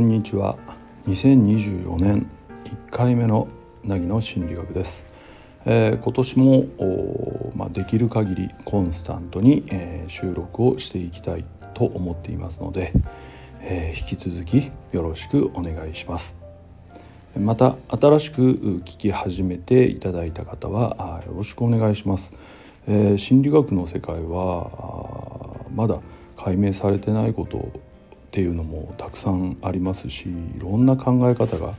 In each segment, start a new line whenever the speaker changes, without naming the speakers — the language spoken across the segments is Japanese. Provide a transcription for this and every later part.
こんにちは。2024年1回目の凪の心理学です、えー、今年もまあ、できる限りコンスタントに、えー、収録をしていきたいと思っていますので、えー、引き続きよろしくお願いします。また新しく聞き始めていただいた方はよろしくお願いします、え心理学の世界はまだ解明されてないことっていうのもたくさんありますしいろんな考え方が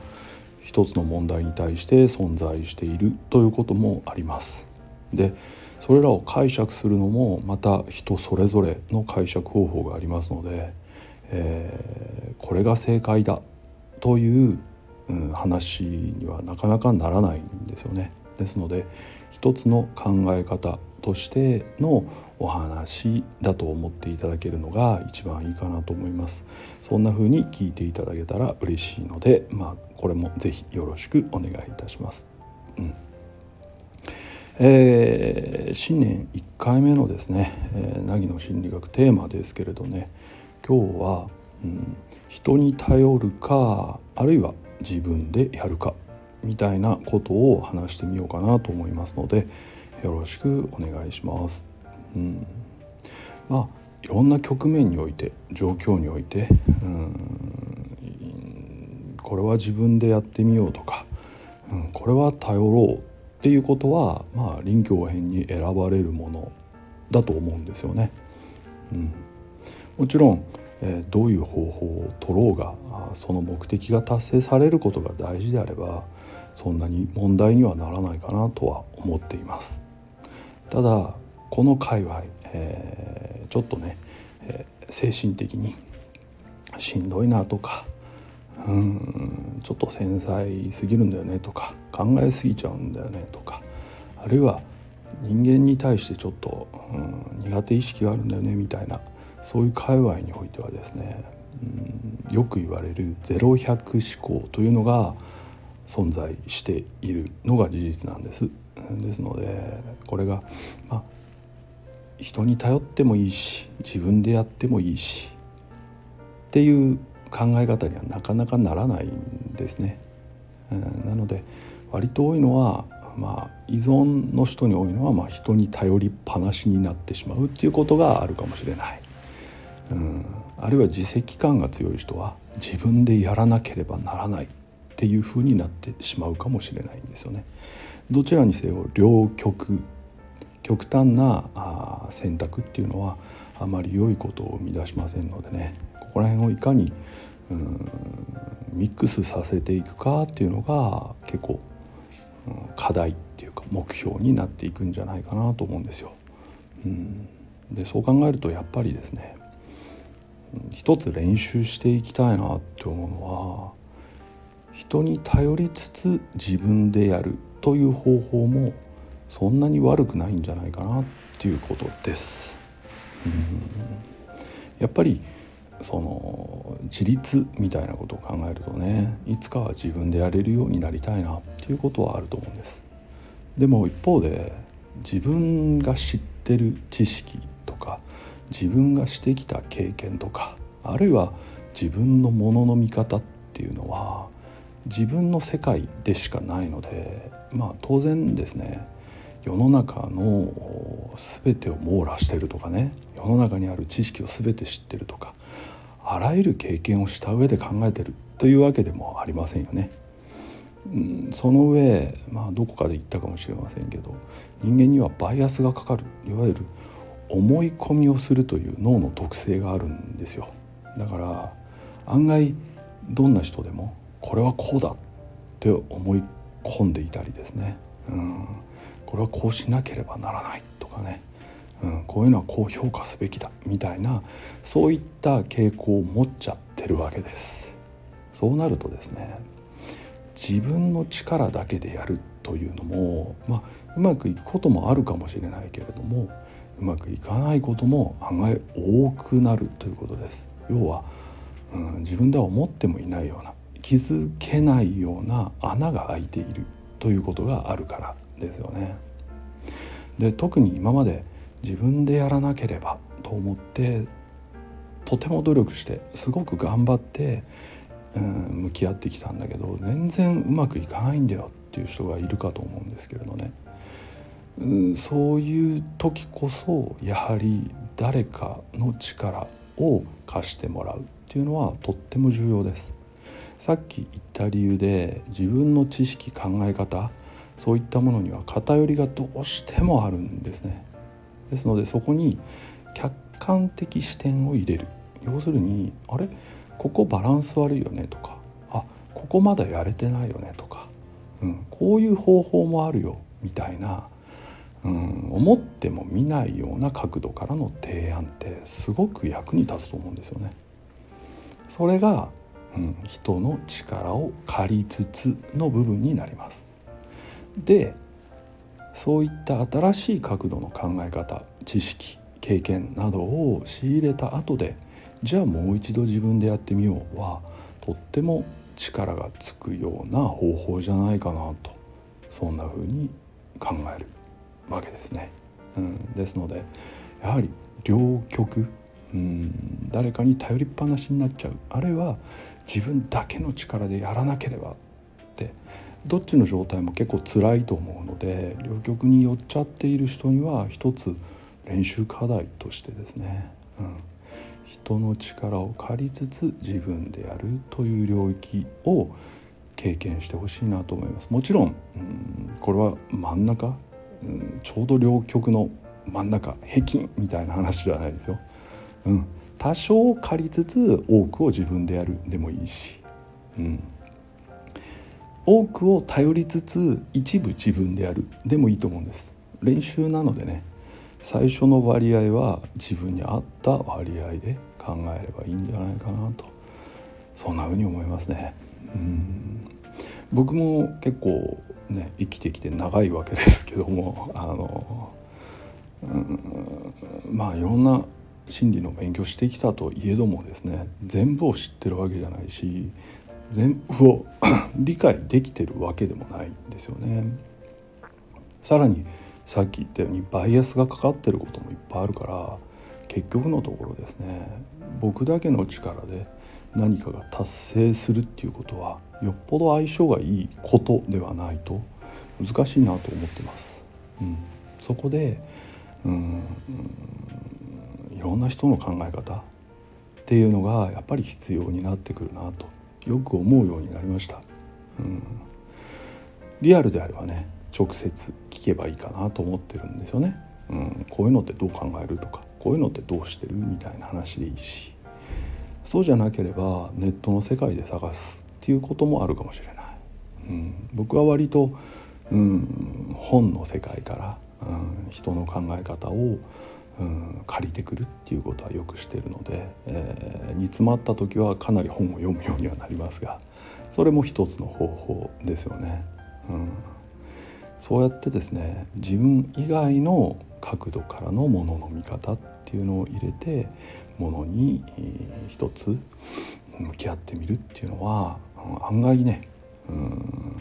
一つの問題に対して存在しているということもあります。でそれらを解釈するのもまた人それぞれの解釈方法がありますので、えー、これが正解だという、うん、話にはなかなかならないんですよね。ですので一つの考え方としてのお話だと思っていただけるのが一番いいかなと思います。そんな風に聞いていただけたら嬉しいのでまあこれも是非よろしくお願いいたします。うん。えー、新年1回目のですね、えー、凪の心理学テーマですけれどね今日は、うん、人に頼るかあるいは自分でやるか。みたいなことを話してみようかなと思いますのでよろしくお願いします。うん、まあいろんな局面において状況においてうんこれは自分でやってみようとか、うん、これは頼ろうっていうことはまあ臨機応変に選ばれるものだと思うんですよね。うん、もちろん、えー、どういう方法を取ろうがその目的が達成されることが大事であればそんなに問題にはならないかなとは思っています。ただこの界隈、えー、ちょっとね、えー、精神的にしんどいなとかうんちょっと繊細すぎるんだよねとか考えすぎちゃうんだよねとかあるいは人間に対してちょっと、うん、苦手意識があるんだよねみたいなそういう界隈においてはですね、うん、よく言われる0100思考というのが存在しているのが事実なんです。ですのでこれが、まあ、人に頼ってもいいし自分でやってもいいしっていう考え方にはなかなかならないんですね。なので割と多いのは、まあ、依存の人に多いのは、まあ、人に頼りっぱなしになってしまうっていうことがあるかもしれない。うん、あるいは自責感が強い人は自分でやらなければならないっていうふうになってしまうかもしれないんですよね。どちらにせよ両極極端な選択っていうのはあまり良いことを生み出しませんのでねここら辺をいかにミックスさせていくかっていうのが結構、課題っていうか目標になっていくんじゃないかなと思うんですよ。うん、でそう考えるとやっぱりですね一つ練習していきたいなって思うのは人に頼りつつ自分でやるという方法もそんなに悪くないんじゃないかなっていうことです。うんやっぱりその自立みたいなことを考えるとねいつかは自分でやれるようになりたいなっていうことはあると思うんです。でも一方で自分が知ってる知識とか自分がしてきた経験とかあるいは自分のものの見方っていうのは自分の世界でしかないのでまあ当然ですね世の中の全てを網羅してるとかね世の中にある知識を全て知ってるとかあらゆる経験をした上で考えてるというわけでもありませんよね。うん、その上、まあ、どこかで言ったかもしれませんけど人間にはバイアスがかかるいわゆる思い込みをするという脳の特性があるんですよだから案外どんな人でもこれはこうだって思い込んでいたりですね、うん、これはこうしなければならないとかね、うん、こういうのはこう評価すべきだみたいなそういった傾向を持っちゃってるわけです。そうなるとですね自分の力だけでやるというのも、まあ、うまくいくこともあるかもしれないけれどもうまくいかないことも案外多くなるということです。要は、うん、自分では思ってもいないような気づけないような穴が開いているということがあるからですよね。で特に今まで自分でやらなければと思ってとても努力してすごく頑張ってうん、向き合ってきたんだけど全然うまくいかないんだよっていう人がいるかと思うんですけれどね、うん、そういう時こそやはり誰かの力を貸してもらうっていうのはとっても重要です。さっき言った理由で自分の知識考え方そういったものには偏りがどうしてもあるんですね。ですのでそこに客観的視点を入れる。要するにあれ？ここバランス悪いよねとか。あここまだやれてないよねとか、うん、こういう方法もあるよ。みたいな、うん、思っても見ないような角度からの提案ってすごく役に立つと思うんですよね。それが、うん、人の力を借りつつの部分になります。でそういった新しい角度の考え方知識経験などを仕入れた後でじゃあもう一度自分でやってみようはとっても力がつくような方法じゃないかなとそんな風に考えるわけですね。うん、ですのでやはり両極うん誰かに頼りっぱなしになっちゃう。あるいは自分だけの力でやらなければって。どっちの状態も結構辛いと思うので両極に寄っちゃっている人には一つ練習課題としてですね、うん、人の力を借りつつ自分でやるという領域を経験してほしいなと思います。もちろん、うん、これは真ん中、うん、ちょうど両極の真ん中平均みたいな話じゃないですよ、うん、多少借りつつ多くを自分でやるでもいいし、うん、多くを頼りつつ一部自分でやるでもいいと思うんです。練習なのでね。最初の割合は自分に合った割合で考えればいいんじゃないかなと。そんなふうに思いますね。うん。僕も結構ね生きてきて長いわけですけどもあのうんまあいろんな心理の勉強してきたといえどもですね全部を知ってるわけじゃないし全部を 理解できてるわけでもないんですよね。さらにさっき言ったようにバイアスがかかってることもいっぱいあるから結局のところですね僕だけの力で何かが達成するっていうことはよっぽど相性がいいことではないと難しいなと思ってます。うん、そこでうん、いろんな人の考え方っていうのがやっぱり必要になってくるなとよく思うようになりました。うん、リアルであればね直接聞けばいいかなと思ってるんですよね。うん、こういうのってどう考えるとかこういうのってどうしてるみたいな話でいいしそうじゃなければネットの世界で探すっていうこともあるかもしれない。うん、僕は割と、うん、本の世界から、うん、人の考え方を、うん、借りてくるっていうことはよくしているので、えー、煮詰まった時はかなり本を読むようにはなりますがそれも一つの方法ですよね。うんそうやってですね自分以外の角度からのものの見方っていうのを入れてものに一つ向き合ってみるっていうのは案外ねうん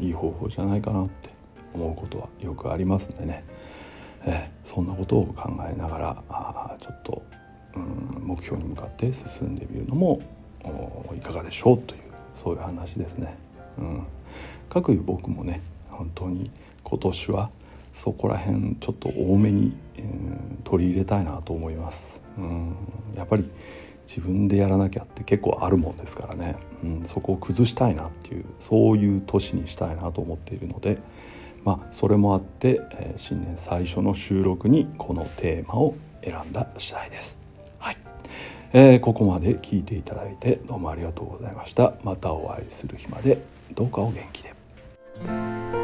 いい方法じゃないかなって思うことはよくありますんでね、えそんなことを考えながらあちょっとうん目標に向かって進んでみるのもいかがでしょうというそういう話ですね。うん、かくいう僕もね本当に今年はそこら辺ちょっと多めに、えー、取り入れたいなと思います。うんやっぱり自分でやらなきゃって結構あるもんですからね、うん、そこを崩したいなっていうそういう年にしたいなと思っているのでまあそれもあって、えー、新年最初の収録にこのテーマを選んだ次第です。はい、えー、ここまで聞いていただいてどうもありがとうございました。またお会いする日までどうかお元気で。